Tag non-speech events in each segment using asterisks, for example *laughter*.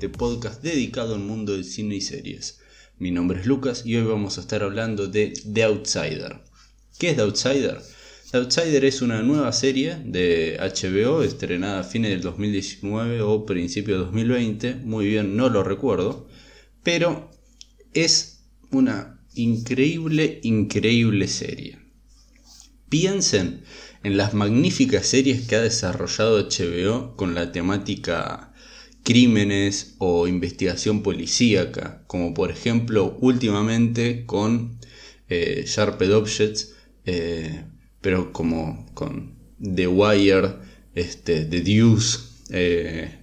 este podcast dedicado al mundo del cine y series. Mi nombre es Lucas y hoy vamos a estar hablando de The Outsider. ¿Qué es The Outsider? The Outsider es una nueva serie de HBO estrenada a fines del 2019 o principio de 2020, muy bien no lo recuerdo, pero es una increíble, increíble serie. Piensen en las magníficas series que ha desarrollado HBO con la temática crímenes o investigación policíaca, como por ejemplo últimamente con eh, Sharped Objects, eh, pero como con The Wire, este, The Deuce. Eh,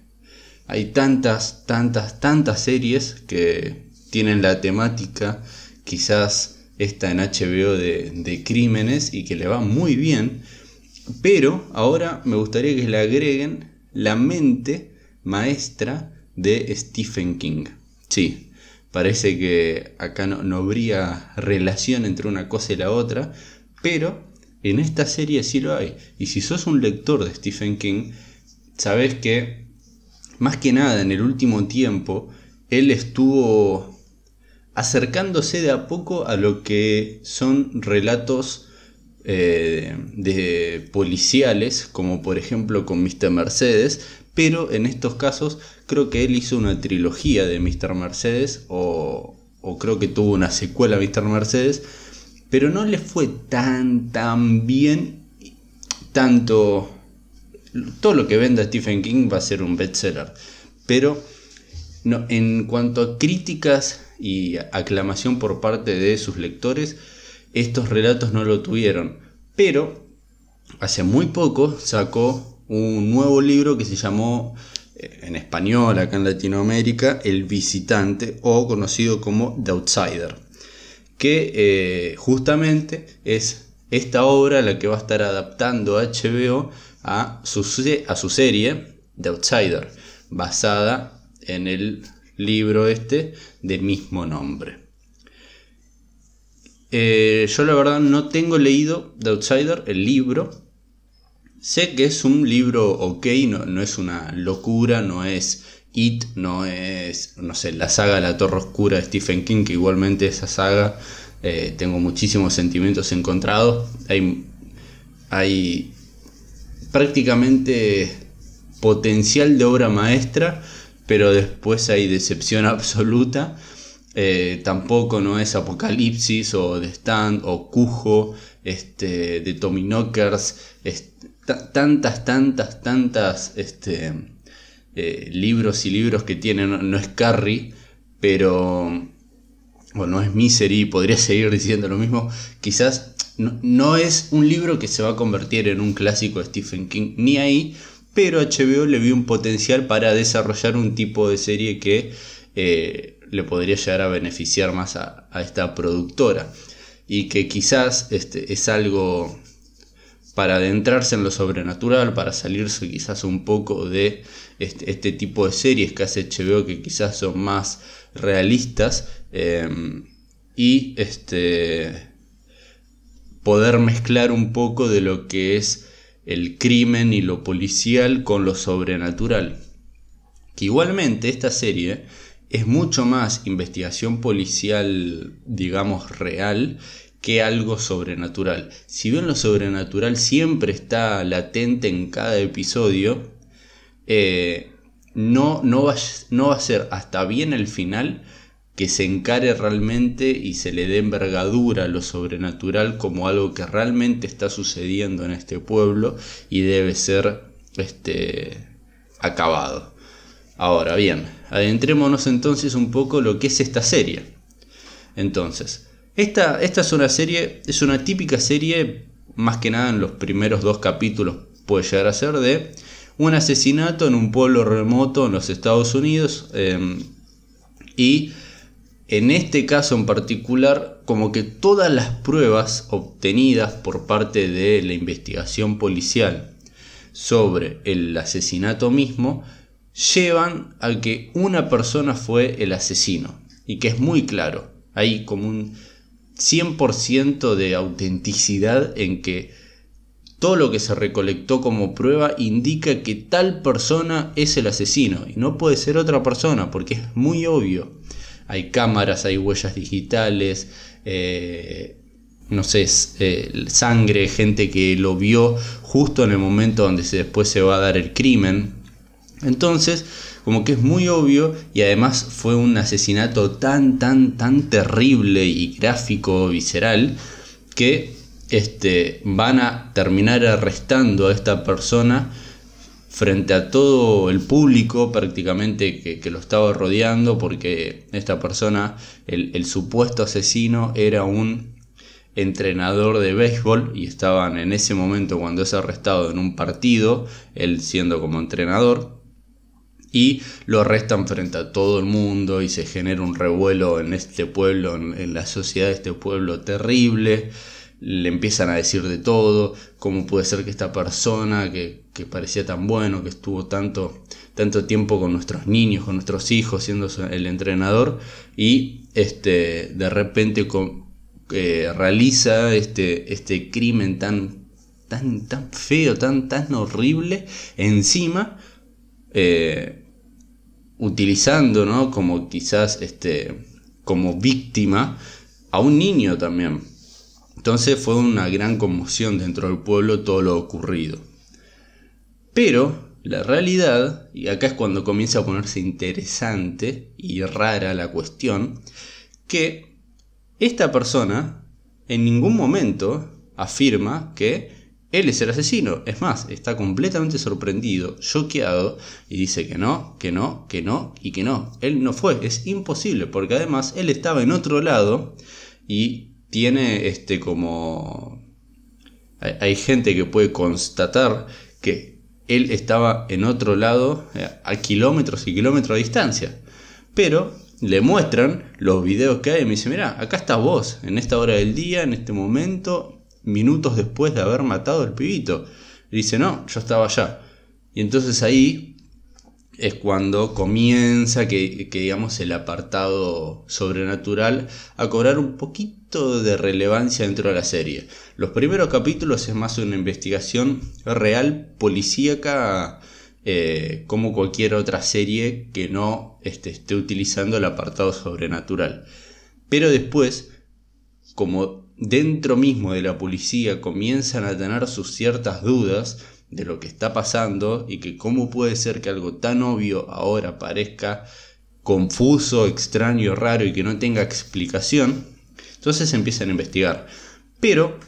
hay tantas, tantas, tantas series que tienen la temática, quizás esta en HBO de, de crímenes y que le va muy bien pero ahora me gustaría que le agreguen la mente maestra de Stephen King. Sí, parece que acá no, habría relación entre una cosa y la otra, pero en esta serie sí lo hay. Y si sos un lector de Stephen King, sabes que más que nada en el último tiempo, él estuvo acercándose de a poco a lo que son relatos eh, de policiales, como por ejemplo con Mr. Mercedes, pero en estos casos creo que él hizo una trilogía de Mr. Mercedes, o, creo que tuvo una secuela a Mr. Mercedes, pero no le fue tan, tan bien, tanto... Todo lo que venda Stephen King va a ser un bestseller, pero no, en cuanto a críticas y aclamación por parte de sus lectores, estos relatos no lo tuvieron. Pero hace muy poco sacó un nuevo libro que se llamó eh, en español acá en Latinoamérica El visitante o conocido como The Outsider. Que eh, justamente es esta obra la que va a estar adaptando HBO a su, a su serie The Outsider, basada en el libro este de mismo nombre. Eh, yo la verdad no tengo leído The Outsider, el libro. Sé que es un libro ok, no, no es una locura, no es It, no es, no sé, la saga La Torre Oscura de Stephen King, que igualmente esa saga eh, tengo muchísimos sentimientos encontrados. Hay, hay prácticamente potencial de obra maestra, pero después hay decepción *laughs* absoluta. Eh, tampoco no es Apocalipsis o The Stand o Cujo, este, de Tommy Knockers, tantas, tantas, tantas este, eh, libros y libros que tienen, no, es Carrie, pero bueno, no es Misery, podría *laughs* seguir diciendo lo mismo, quizás no, no, es un libro que se va a convertir en un clásico de Stephen King, ni ahí, pero HBO le vio un potencial para desarrollar un tipo de serie que eh, le podría llegar a beneficiar más a, esta productora. Y que quizás este, es algo para adentrarse en lo sobrenatural, para salirse quizás un poco de este, este tipo de series que hace HBO que quizás son más realistas em, y este, poder mezclar un poco de lo que es el crimen y lo policial con lo sobrenatural. Que igualmente esta serie es mucho más investigación policial, digamos, real que algo sobrenatural. Si bien lo sobrenatural siempre está latente en cada episodio, eh, no, no, va, no va a ser hasta bien el final que se encare realmente y se le dé envergadura a lo sobrenatural como algo que realmente está sucediendo en este pueblo y debe ser este, acabado. Ahora bien, adentrémonos entonces un poco lo que es esta serie. Entonces, esta, esta es una serie, es una típica serie, más que nada en los primeros dos capítulos puede llegar a ser de un asesinato en un pueblo remoto en los Estados Unidos em, y en este caso en particular como que todas las pruebas obtenidas por parte de la investigación policial sobre el asesinato mismo llevan a que una persona fue el asesino y que es muy claro. Hay como un 100% de autenticidad en que todo lo que se recolectó como prueba indica que tal persona es el asesino y no puede ser otra persona porque es muy obvio. Hay cámaras, hay huellas digitales, eh, no sé, eh, sangre, gente que lo vio justo en el momento donde después se va a dar el crimen. Entonces, como que es muy obvio y además fue un asesinato tan, tan, tan terrible y gráfico, visceral, que este, van a terminar arrestando a esta persona frente a todo el público prácticamente que, lo estaba rodeando porque esta persona, el, supuesto asesino, era un entrenador de béisbol y estaban en ese momento cuando es arrestado en un partido, él siendo como entrenador, y lo arrestan frente a todo el mundo y se genera un revuelo en este pueblo, en la sociedad de este pueblo terrible. Le empiezan a decir de todo, cómo puede ser que esta persona que, parecía tan bueno, que estuvo tanto, tanto tiempo con nuestros niños, con nuestros hijos, siendo el entrenador, y este, de repente eh, realiza este, este crimen tan, tan, tan feo, tan, tan horrible, encima, eh, utilizando, ¿no? Como quizás este, como víctima a un niño también. Entonces fue una gran conmoción dentro del pueblo todo lo ocurrido. Pero la realidad, y acá es cuando comienza a ponerse interesante y rara la cuestión, que esta persona en ningún momento afirma que él es el asesino. Es más, está completamente sorprendido, choqueado, y dice que no, que no, que no y que no. Él no fue, es imposible, porque además él estaba en otro lado y tiene este como... Hay, gente que puede constatar que él estaba en otro lado eh, a kilómetros y kilómetros de distancia. Pero le muestran los videos que hay y me dice, mira, acá estás vos, en esta hora del día, en este momento, minutos después de haber matado al pibito. Dice, no, yo estaba allá. Y entonces ahí es cuando comienza que, digamos el apartado sobrenatural a cobrar un poquito de relevancia dentro de la serie. Los primeros capítulos es más una investigación real policíaca eh, como cualquier otra serie que no este, esté utilizando el apartado sobrenatural. Pero después, como dentro mismo de la policía comienzan a tener sus ciertas dudas, de lo que está pasando y que cómo puede ser que algo tan obvio ahora parezca confuso, extraño, raro y que no tenga explicación, entonces empiezan a investigar. Pero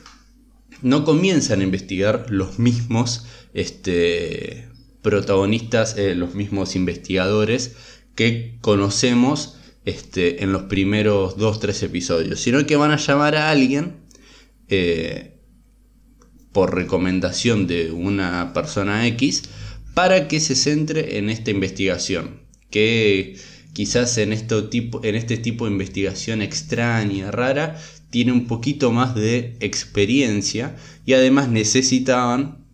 no comienzan a investigar los mismos este, protagonistas, eh, los mismos investigadores que conocemos este, en los primeros 2-3 episodios, sino que van a llamar a alguien eh, por recomendación de una persona X para que se centre en esta investigación. Que quizás en, tipo, en este tipo de investigación extraña, rara, tiene un poquito más de experiencia y además necesitaban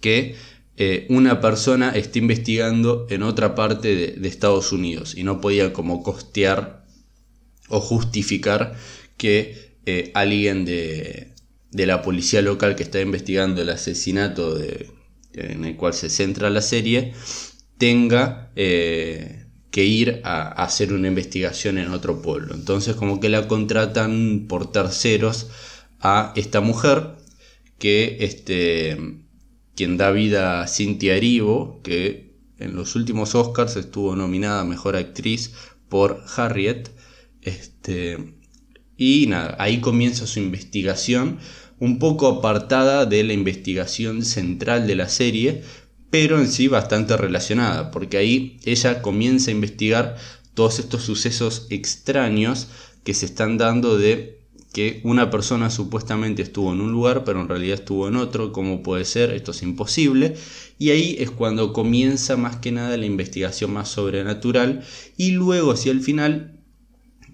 que eh, una persona esté investigando en otra parte de, Estados Unidos y no podía como costear o justificar que eh, alguien de, de la policía local que está investigando el asesinato de, en el cual se centra la serie tenga eh, que ir a, hacer una investigación en otro pueblo. Entonces como que la contratan por terceros a esta mujer que este, quien da vida a Cynthia Erivo, que en los últimos Oscars estuvo nominada Mejor Actriz por Harriet. Este, y nada, ahí comienza su investigación, un poco apartada de la investigación central de la serie, pero en sí bastante relacionada, porque ahí ella comienza a investigar todos estos sucesos extraños que se están dando de que una persona supuestamente estuvo en un lugar, pero en realidad estuvo en otro, ¿cómo puede ser? Esto es imposible. Y ahí es cuando comienza más que nada la investigación más sobrenatural y luego hacia el final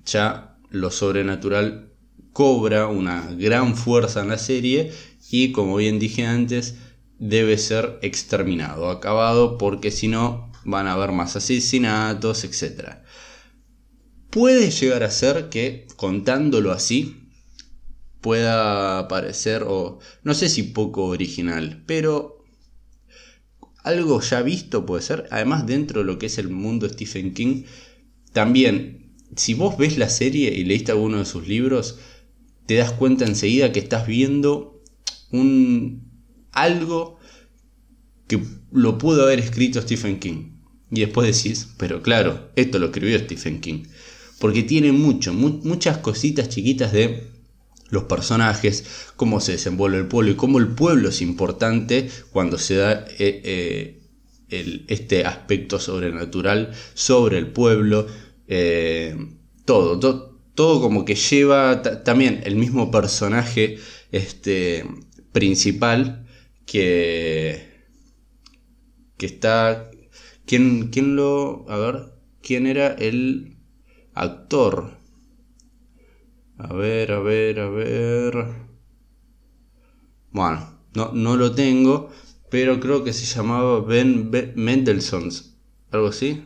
ya lo sobrenatural cobra una gran fuerza en la serie y como bien dije antes debe ser exterminado, acabado porque si no van a haber más asesinatos, etc. Puede llegar a ser que contándolo así pueda parecer, o no sé si poco original, pero algo ya visto puede ser. Además, dentro de lo que es el mundo Stephen King, también, si vos ves la serie y leíste alguno de sus libros, te das cuenta enseguida que estás viendo un algo que lo pudo haber escrito Stephen King. Y después decís, pero claro, esto lo escribió Stephen King. Porque tiene mucho, muchas cositas chiquitas de los personajes, cómo se desenvuelve el pueblo y cómo el pueblo es importante cuando se da eh, eh, este aspecto sobrenatural sobre el pueblo. Eh, todo, todo como que lleva también el mismo personaje este, principal que, que está... ¿quién, ¿Quién lo... A ver, ¿quién era el actor? A ver, a ver, a ver. Bueno, no, no lo tengo, pero creo que se llamaba Ben, Mendelssohn, algo así.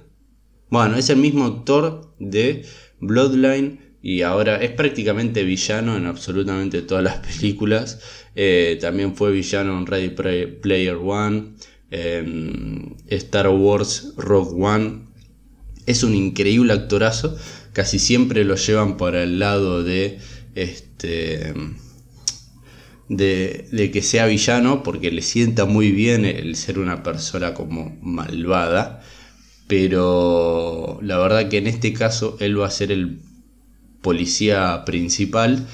Bueno, es el mismo actor de Bloodline y ahora es prácticamente villano en absolutamente todas las *laughs* películas. Eh, también fue villano en Ready Player One, en Star Wars Rogue One. Es un increíble actorazo casi siempre lo llevan para el lado de este de, que sea villano porque le sienta muy bien el ser una persona como malvada. Pero la verdad que en este caso él va a ser el policía principal.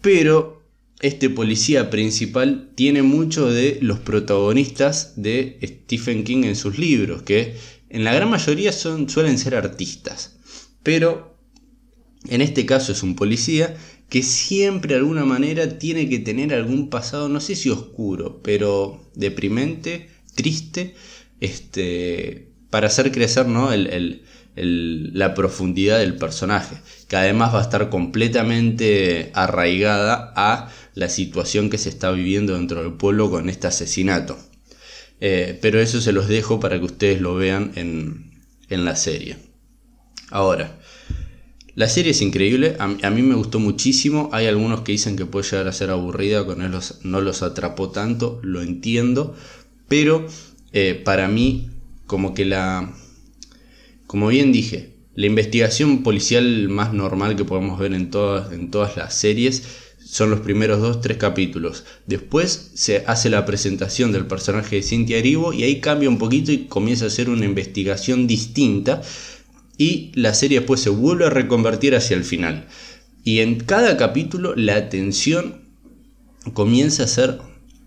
Pero este policía principal tiene mucho de los protagonistas de Stephen King en sus libros que en la gran mayoría son, suelen ser artistas pero en este caso es un policía que siempre de alguna manera tiene que tener algún pasado, no sé si oscuro, pero deprimente, triste, este, para hacer crecer ¿no? la profundidad del personaje, que además va a estar completamente arraigada a la situación que se está viviendo dentro del pueblo con este asesinato. Eh, pero eso se los dejo para que ustedes lo vean en la serie. Ahora, la serie es increíble, a, mí me gustó muchísimo, hay algunos que dicen que puede llegar a ser aburrida, con él no los atrapó tanto, lo entiendo, pero eh, para mí como que la... Como bien dije, la investigación policial más normal que podemos ver en todas, en todas las series son los primeros dos, tres capítulos. Después se hace la presentación del personaje de Cynthia Erivo y ahí cambia un poquito y comienza a ser una investigación distinta y la serie después se vuelve a reconvertir hacia el final. Y en cada capítulo la tensión comienza a ser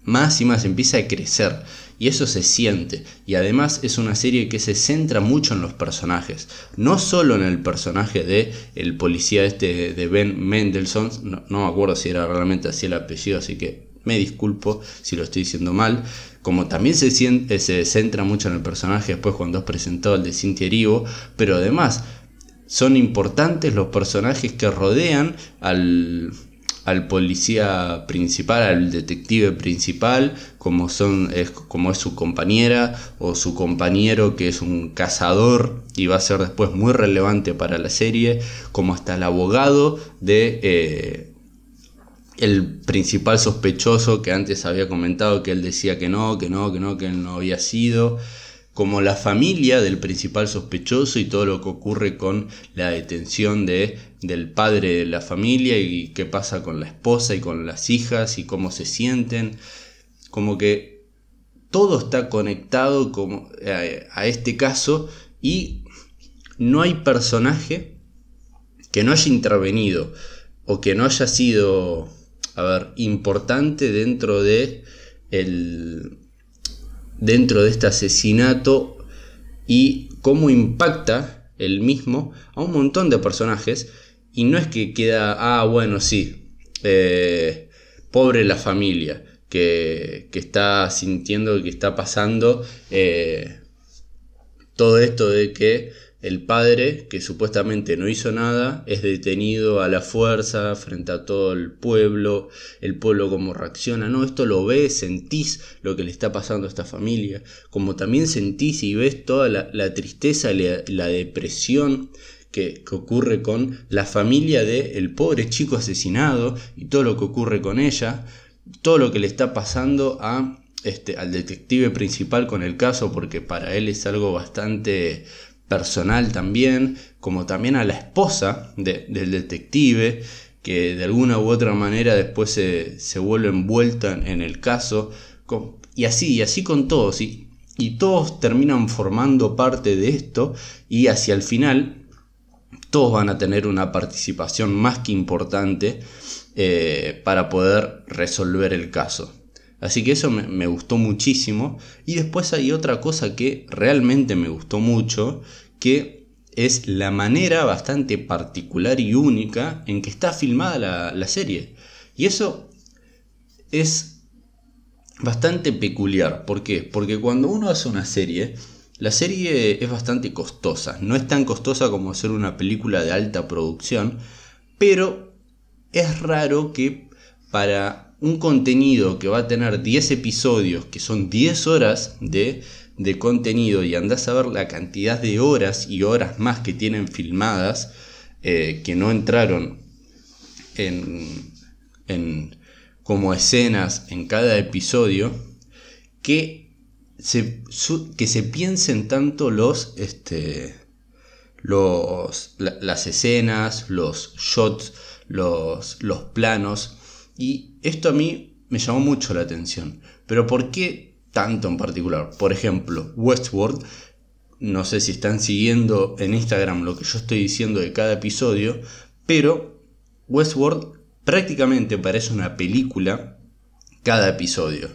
más y más, empieza a crecer. Y eso se siente. Y además es una serie que se centra mucho en los personajes. No solo en el personaje de el policía este de Ben Mendelssohn. No, no me acuerdo si era realmente así el apellido, así que me disculpo si lo estoy diciendo mal. Como también se, siente, se centra mucho en el personaje después cuando es presentado el de Cintia Erivo, pero además son importantes los personajes que rodean al, al policía principal, al detective principal, como, son, es, como es su compañera o su compañero que es un cazador y va a ser después muy relevante para la serie, como hasta el abogado de... Eh, el principal sospechoso que antes había comentado que él decía que no, que no, que no, que él no había sido, como la familia del principal sospechoso y todo lo que ocurre con la detención de, del padre de la familia y qué pasa con la esposa y con las hijas y cómo se sienten, como que todo está conectado como a este caso y no hay personaje que no haya intervenido o que no haya sido a ver, importante dentro de el, dentro de este asesinato y cómo impacta el mismo a un montón de personajes. Y no es que queda, ah, bueno, sí, eh, pobre la familia que, que, está sintiendo que está pasando eh, todo esto de que el padre, que supuestamente no hizo nada, es detenido a la fuerza frente a todo el pueblo, el pueblo como reacciona, no, esto lo ves, sentís lo que le está pasando a esta familia, como también sentís y ves toda la, tristeza, la, la depresión que, ocurre con la familia del pobre chico asesinado y todo lo que ocurre con ella, todo lo que le está pasando a, este, al detective principal con el caso, porque para él es algo bastante personal también, como también a la esposa del detective, que de alguna u otra manera después se, vuelve envuelta en el caso, y así, y así con todos, y, y todos terminan formando parte de esto, y hacia el final todos van a tener una participación más que importante eh, para poder resolver el caso. Así que eso me, gustó muchísimo. Y después hay otra cosa que realmente me gustó mucho, que es la manera bastante particular y única en que está filmada la, serie. Y eso es bastante peculiar. ¿Por qué? Porque cuando uno hace una serie, la serie es bastante costosa. No es tan costosa como hacer una película de alta producción, pero es raro que para un contenido que va a tener 10 episodios, que son 10 horas de, contenido, y andás a ver la cantidad de horas y horas más que tienen filmadas, eh, que no entraron en, en, como escenas en cada episodio, que se, que se piensen tanto los, este, los, las escenas, los shots, los, los planos, y esto a mí me llamó mucho la atención. Pero ¿por qué tanto en particular? Por ejemplo, Westworld, no sé si están siguiendo en Instagram lo que yo estoy diciendo de cada episodio, pero Westworld prácticamente parece una película cada episodio.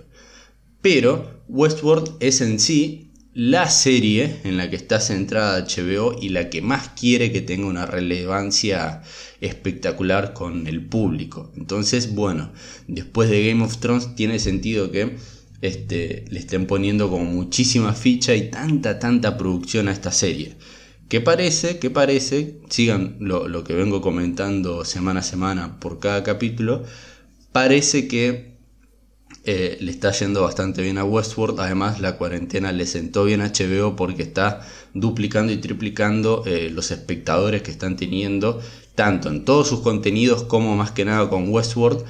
Pero Westworld es en sí la serie en la que está centrada HBO y la que más quiere que tenga una relevancia espectacular con el público. Entonces, bueno, después de Game of Thrones tiene sentido que este, le estén poniendo como muchísima ficha y tanta, tanta producción a esta serie. Que parece, que parece, sigan lo, lo que vengo comentando semana a semana por cada capítulo, parece que eh, le está yendo bastante bien a Westworld. Además, la cuarentena le sentó bien a HBO porque está duplicando y triplicando eh, los espectadores que están teniendo, tanto en todos sus contenidos como más que nada con Westworld.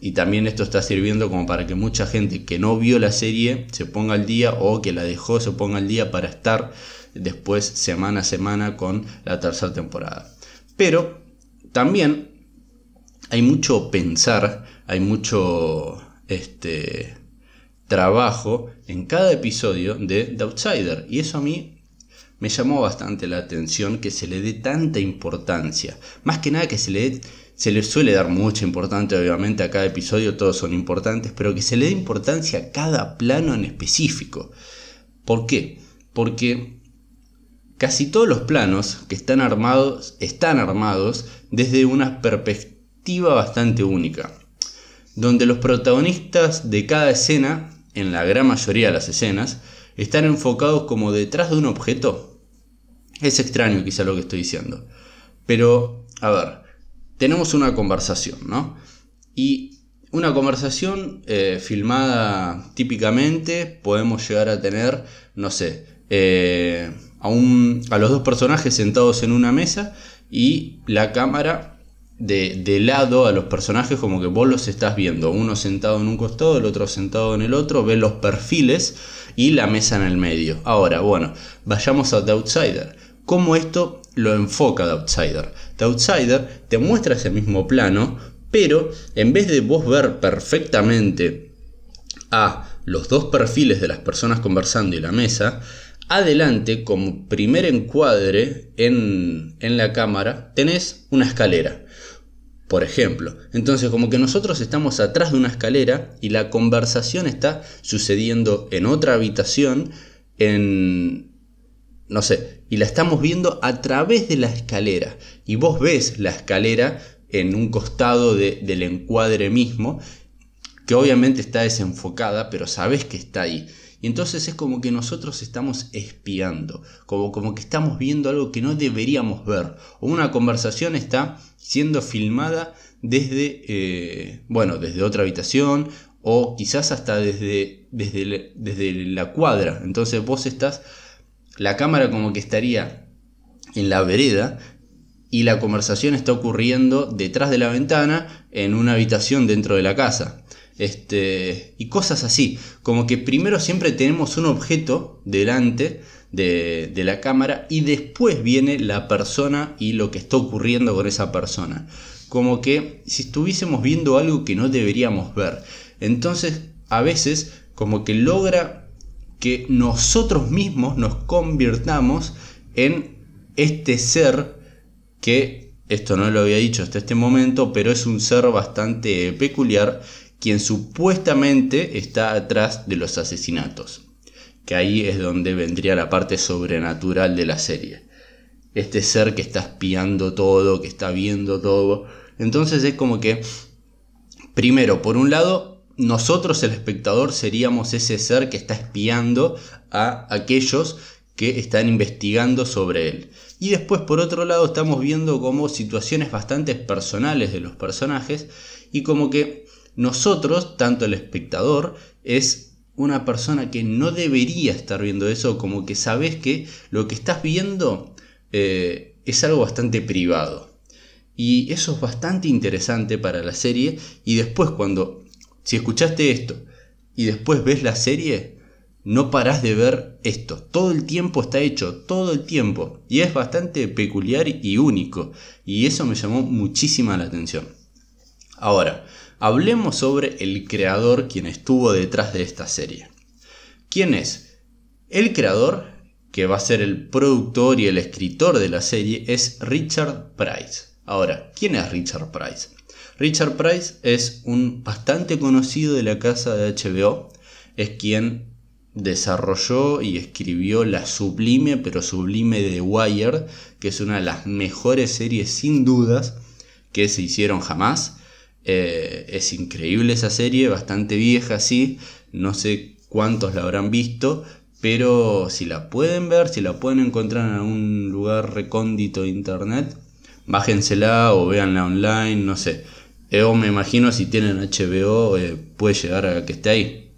y también esto está sirviendo como para que mucha gente que no vio la serie se ponga al día o que la dejó se ponga al día para estar después semana a semana con la tercera temporada. Pero también hay mucho pensar, hay mucho este, trabajo en cada episodio de The Outsider. Y eso a mí me llamó bastante la atención que se le dé tanta importancia. Más que nada que se le, se le suele dar mucha importancia, obviamente a cada episodio todos son importantes, pero que se le dé importancia a cada plano en específico. ¿Por qué? Porque casi todos los planos que están armados están armados desde una perspectiva bastante única donde los protagonistas de cada escena, en la gran mayoría de las escenas, están enfocados como detrás de un objeto. Es extraño quizá lo que estoy diciendo. Pero, a ver, tenemos una conversación, ¿no? Y una conversación eh, filmada típicamente podemos llegar a tener, no sé, eh, a, a los dos personajes sentados en una mesa y la cámara de, lado a los personajes como que vos los estás viendo, uno sentado en un costado, el otro sentado en el otro, ves los perfiles y la mesa en el medio. Ahora, bueno, vayamos a The Outsider. ¿Cómo esto lo enfoca The Outsider? The Outsider te muestra ese mismo plano, pero en vez de vos ver perfectamente a los dos perfiles de las personas conversando y la mesa, adelante, como primer encuadre en, en la cámara, tenés una escalera por ejemplo. Entonces como que nosotros estamos atrás de una escalera y la conversación está sucediendo en otra habitación, en... no sé, y la estamos viendo a través de la escalera. Y vos ves la escalera en un costado del encuadre mismo, que obviamente está desenfocada, pero sabes que está ahí. Y entonces es como que nosotros estamos espiando, como, como que estamos viendo algo que no deberíamos ver. O una conversación está siendo filmada desde, eh, bueno, desde otra habitación o quizás hasta desde, desde, desde la cuadra. Entonces vos estás, la cámara como que estaría en la vereda y la conversación está ocurriendo detrás de la ventana en una habitación dentro de la casa. Este, y cosas así, como que primero siempre tenemos un objeto delante de, la cámara y después viene la persona y lo que está ocurriendo con esa persona. Como que si estuviésemos viendo algo que no deberíamos ver. Entonces, a veces, como que logra que nosotros mismos nos convirtamos en este ser que, esto no lo había dicho hasta este momento, pero es un ser bastante peculiar, quien supuestamente está atrás de los asesinatos. Que ahí es donde vendría la parte sobrenatural de la serie. Este ser que está espiando todo, que está viendo todo. Entonces es como que, primero, por un lado, nosotros el espectador seríamos ese ser que está espiando a aquellos que están investigando sobre él. Y después por otro lado estamos viendo como situaciones bastante personales de los personajes y como que nosotros, tanto el espectador, es una persona que no debería estar viendo eso, como que sabes que lo que estás viendo eh, es algo bastante privado. Y eso es bastante interesante para la serie. Y después cuando, si escuchaste esto y después ves la serie, no parás de ver esto. Todo el tiempo está hecho, todo el tiempo. Y es bastante peculiar y único. Y eso me llamó muchísima la atención. Ahora, hablemos sobre el creador quien estuvo detrás de esta serie. ¿Quién es? El creador, que va a ser el productor y el escritor de la serie, es Richard Price. Ahora, ¿quién es Richard Price? Richard Price es un bastante conocido de la casa de HBO. Es quien desarrolló y escribió la sublime, pero sublime de Wire, que es una de las mejores series sin dudas que se hicieron jamás. Eh, es increíble esa serie, bastante vieja, sí, no sé cuántos la habrán visto, pero si la pueden ver, si la pueden encontrar en algún lugar recóndito de internet, bájensela o véanla online, no sé. Yo me imagino si tienen HBO eh, puede llegar a que esté ahí,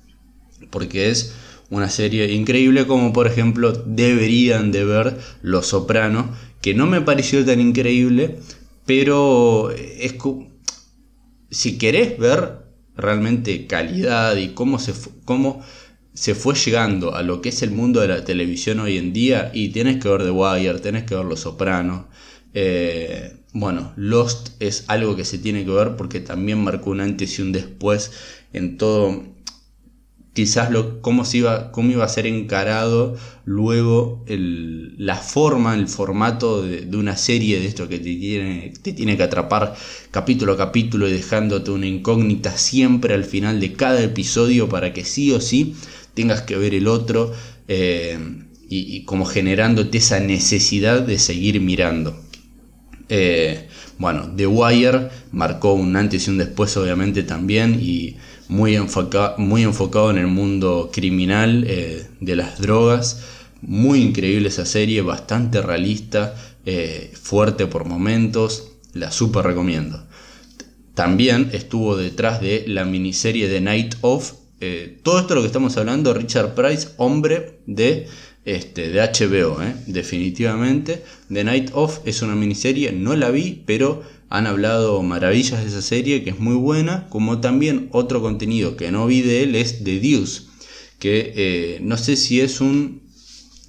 porque es una serie increíble como por ejemplo deberían de ver Los Soprano, que no me pareció tan increíble, pero es si querés ver realmente calidad y cómo se, cómo se fue llegando a lo que es el mundo de la televisión hoy en día, y tenés que ver The Wire, tenés que ver Los Soprano. Eh, bueno, Lost es algo que se tiene que ver porque también marcó un antes y un después en todo quizás lo, cómo, se iba, cómo iba a ser encarado luego la forma, el formato de, una serie de esto que te tiene, te tiene que atrapar capítulo a capítulo y dejándote una incógnita siempre al final de cada episodio para que sí o sí tengas que ver el otro eh, y, como generándote esa necesidad de seguir mirando. Eh, bueno, The Wire marcó un antes y un después obviamente también y muy, muy enfocado en el mundo criminal eh, de las drogas. Muy increíble esa serie, bastante realista, eh, fuerte por momentos, la super recomiendo. También estuvo detrás de la miniserie de Night Of. Eh, todo esto lo que estamos hablando, Richard Price, hombre de, este, de HBO, definitivamente. The Night Of es una miniserie, no la vi, pero han hablado maravillas de esa serie, que es muy buena, como también otro contenido que no vi de él es The Deuce, que eh, no sé si es un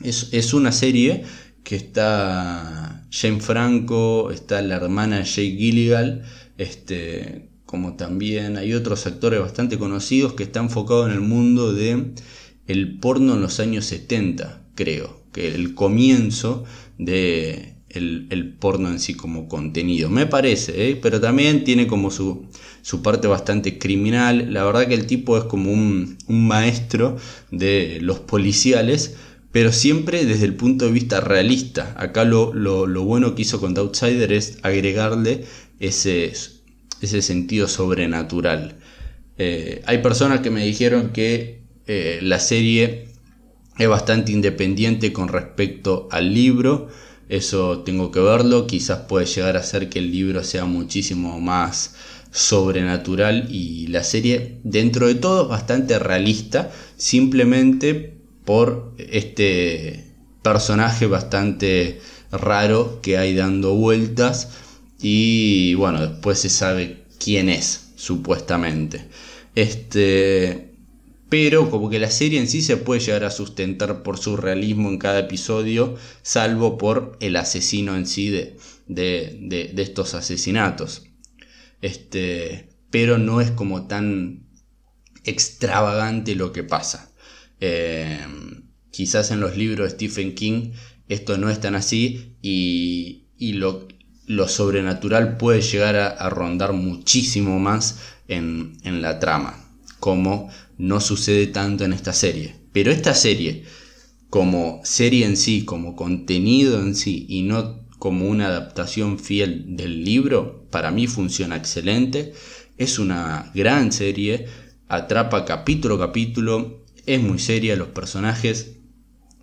es, una serie que está Jane Franco, está la hermana Jake Gilligan, este, como también hay otros actores bastante conocidos que están enfocados en el mundo de el porno en los años 70, creo, que el comienzo de el, porno en sí como contenido. Me parece, ¿eh? pero también tiene como su, su, parte bastante criminal. La verdad que el tipo es como un, maestro de los policiales, pero siempre desde el punto de vista realista. Acá lo, lo, bueno que hizo con The Outsider es agregarle ese, ese sentido sobrenatural. Eh, hay personas que me dijeron que eh, la serie es bastante independiente con respecto al libro eso tengo que verlo, quizás puede llegar a ser que el libro sea muchísimo más sobrenatural y la serie dentro de todo bastante realista, simplemente por este personaje bastante raro que hay dando vueltas y bueno, después se sabe quién es, supuestamente. Este, pero como que la serie en sí se puede llegar a sustentar por su realismo en cada episodio, salvo por el asesino en sí de, de, estos asesinatos. Este, pero no es como tan extravagante lo que pasa. Eh, quizás en los libros de Stephen King esto no es tan así y, lo, lo, sobrenatural puede llegar a, rondar muchísimo más en, en, la trama, como no sucede tanto en esta serie. Pero esta serie, como serie en sí, como contenido en sí, y no como una adaptación fiel del libro, para mí funciona excelente. Es una gran serie, atrapa capítulo a capítulo, es muy seria, los personajes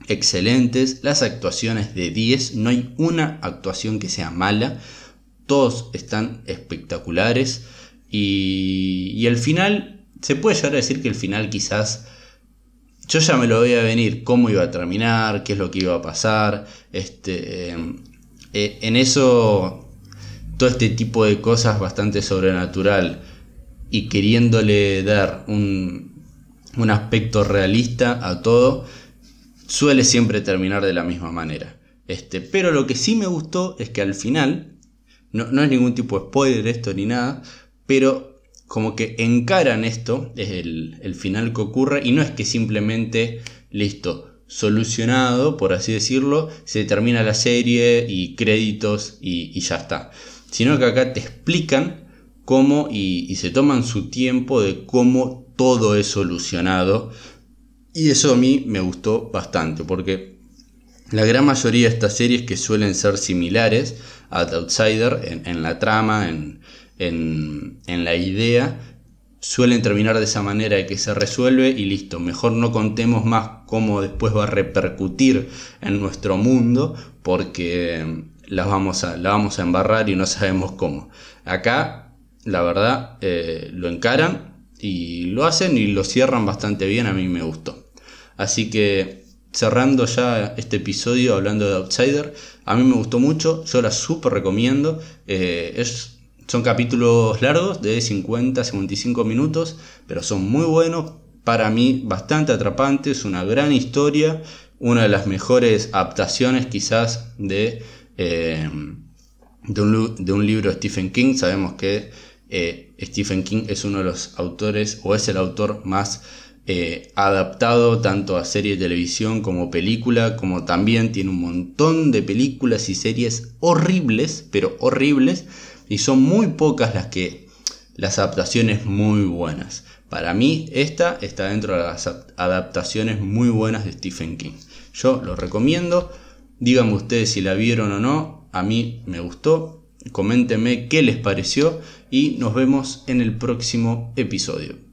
excelentes, las actuaciones de 10, no hay una actuación que sea mala, todos están espectaculares y, y final, se puede llegar a decir que el final quizás... Yo ya me lo voy a venir, cómo iba a terminar, qué es lo que iba a pasar. Este, eh, en eso, todo este tipo de cosas bastante sobrenatural y queriéndole dar un, un aspecto realista a todo, suele siempre terminar de la misma manera. Este, pero lo que sí me gustó es que al final, no, es ningún tipo de spoiler esto ni nada, pero como que encaran esto, es el, final que ocurre, y no es que simplemente, listo, solucionado, por así decirlo, se termina la serie y créditos y, ya está. Sino que acá te explican cómo y, y se toman su tiempo de cómo todo es solucionado y eso a mí me gustó bastante, porque la gran mayoría de estas series que suelen ser similares a The Outsider en, la trama, en, en, la idea, suelen terminar de esa manera de que se resuelve y listo. Mejor no contemos más cómo después va a repercutir en nuestro mundo porque la vamos a, la vamos a embarrar y no sabemos cómo. Acá, la verdad, eh, lo encaran y lo hacen y lo cierran bastante bien, a mí me gustó. Así que cerrando ya este episodio hablando de Outsider, a mí me gustó mucho, yo la súper recomiendo. Eh, son capítulos largos de 50, 55 minutos, pero son muy buenos, para mí bastante atrapantes, una gran historia, una de las mejores adaptaciones quizás de, eh, de, un, libro de Stephen King. Sabemos que eh, Stephen King es uno de los autores o es el autor más eh, adaptado tanto a serie de televisión como película, como también tiene un montón de películas y series horribles, pero horribles, y son muy pocas las que las adaptaciones muy buenas. Para mí esta está dentro de las adaptaciones muy buenas de Stephen King. Yo lo recomiendo, díganme ustedes si la vieron o no, a mí me gustó, coméntenme qué les pareció y nos vemos en el próximo episodio.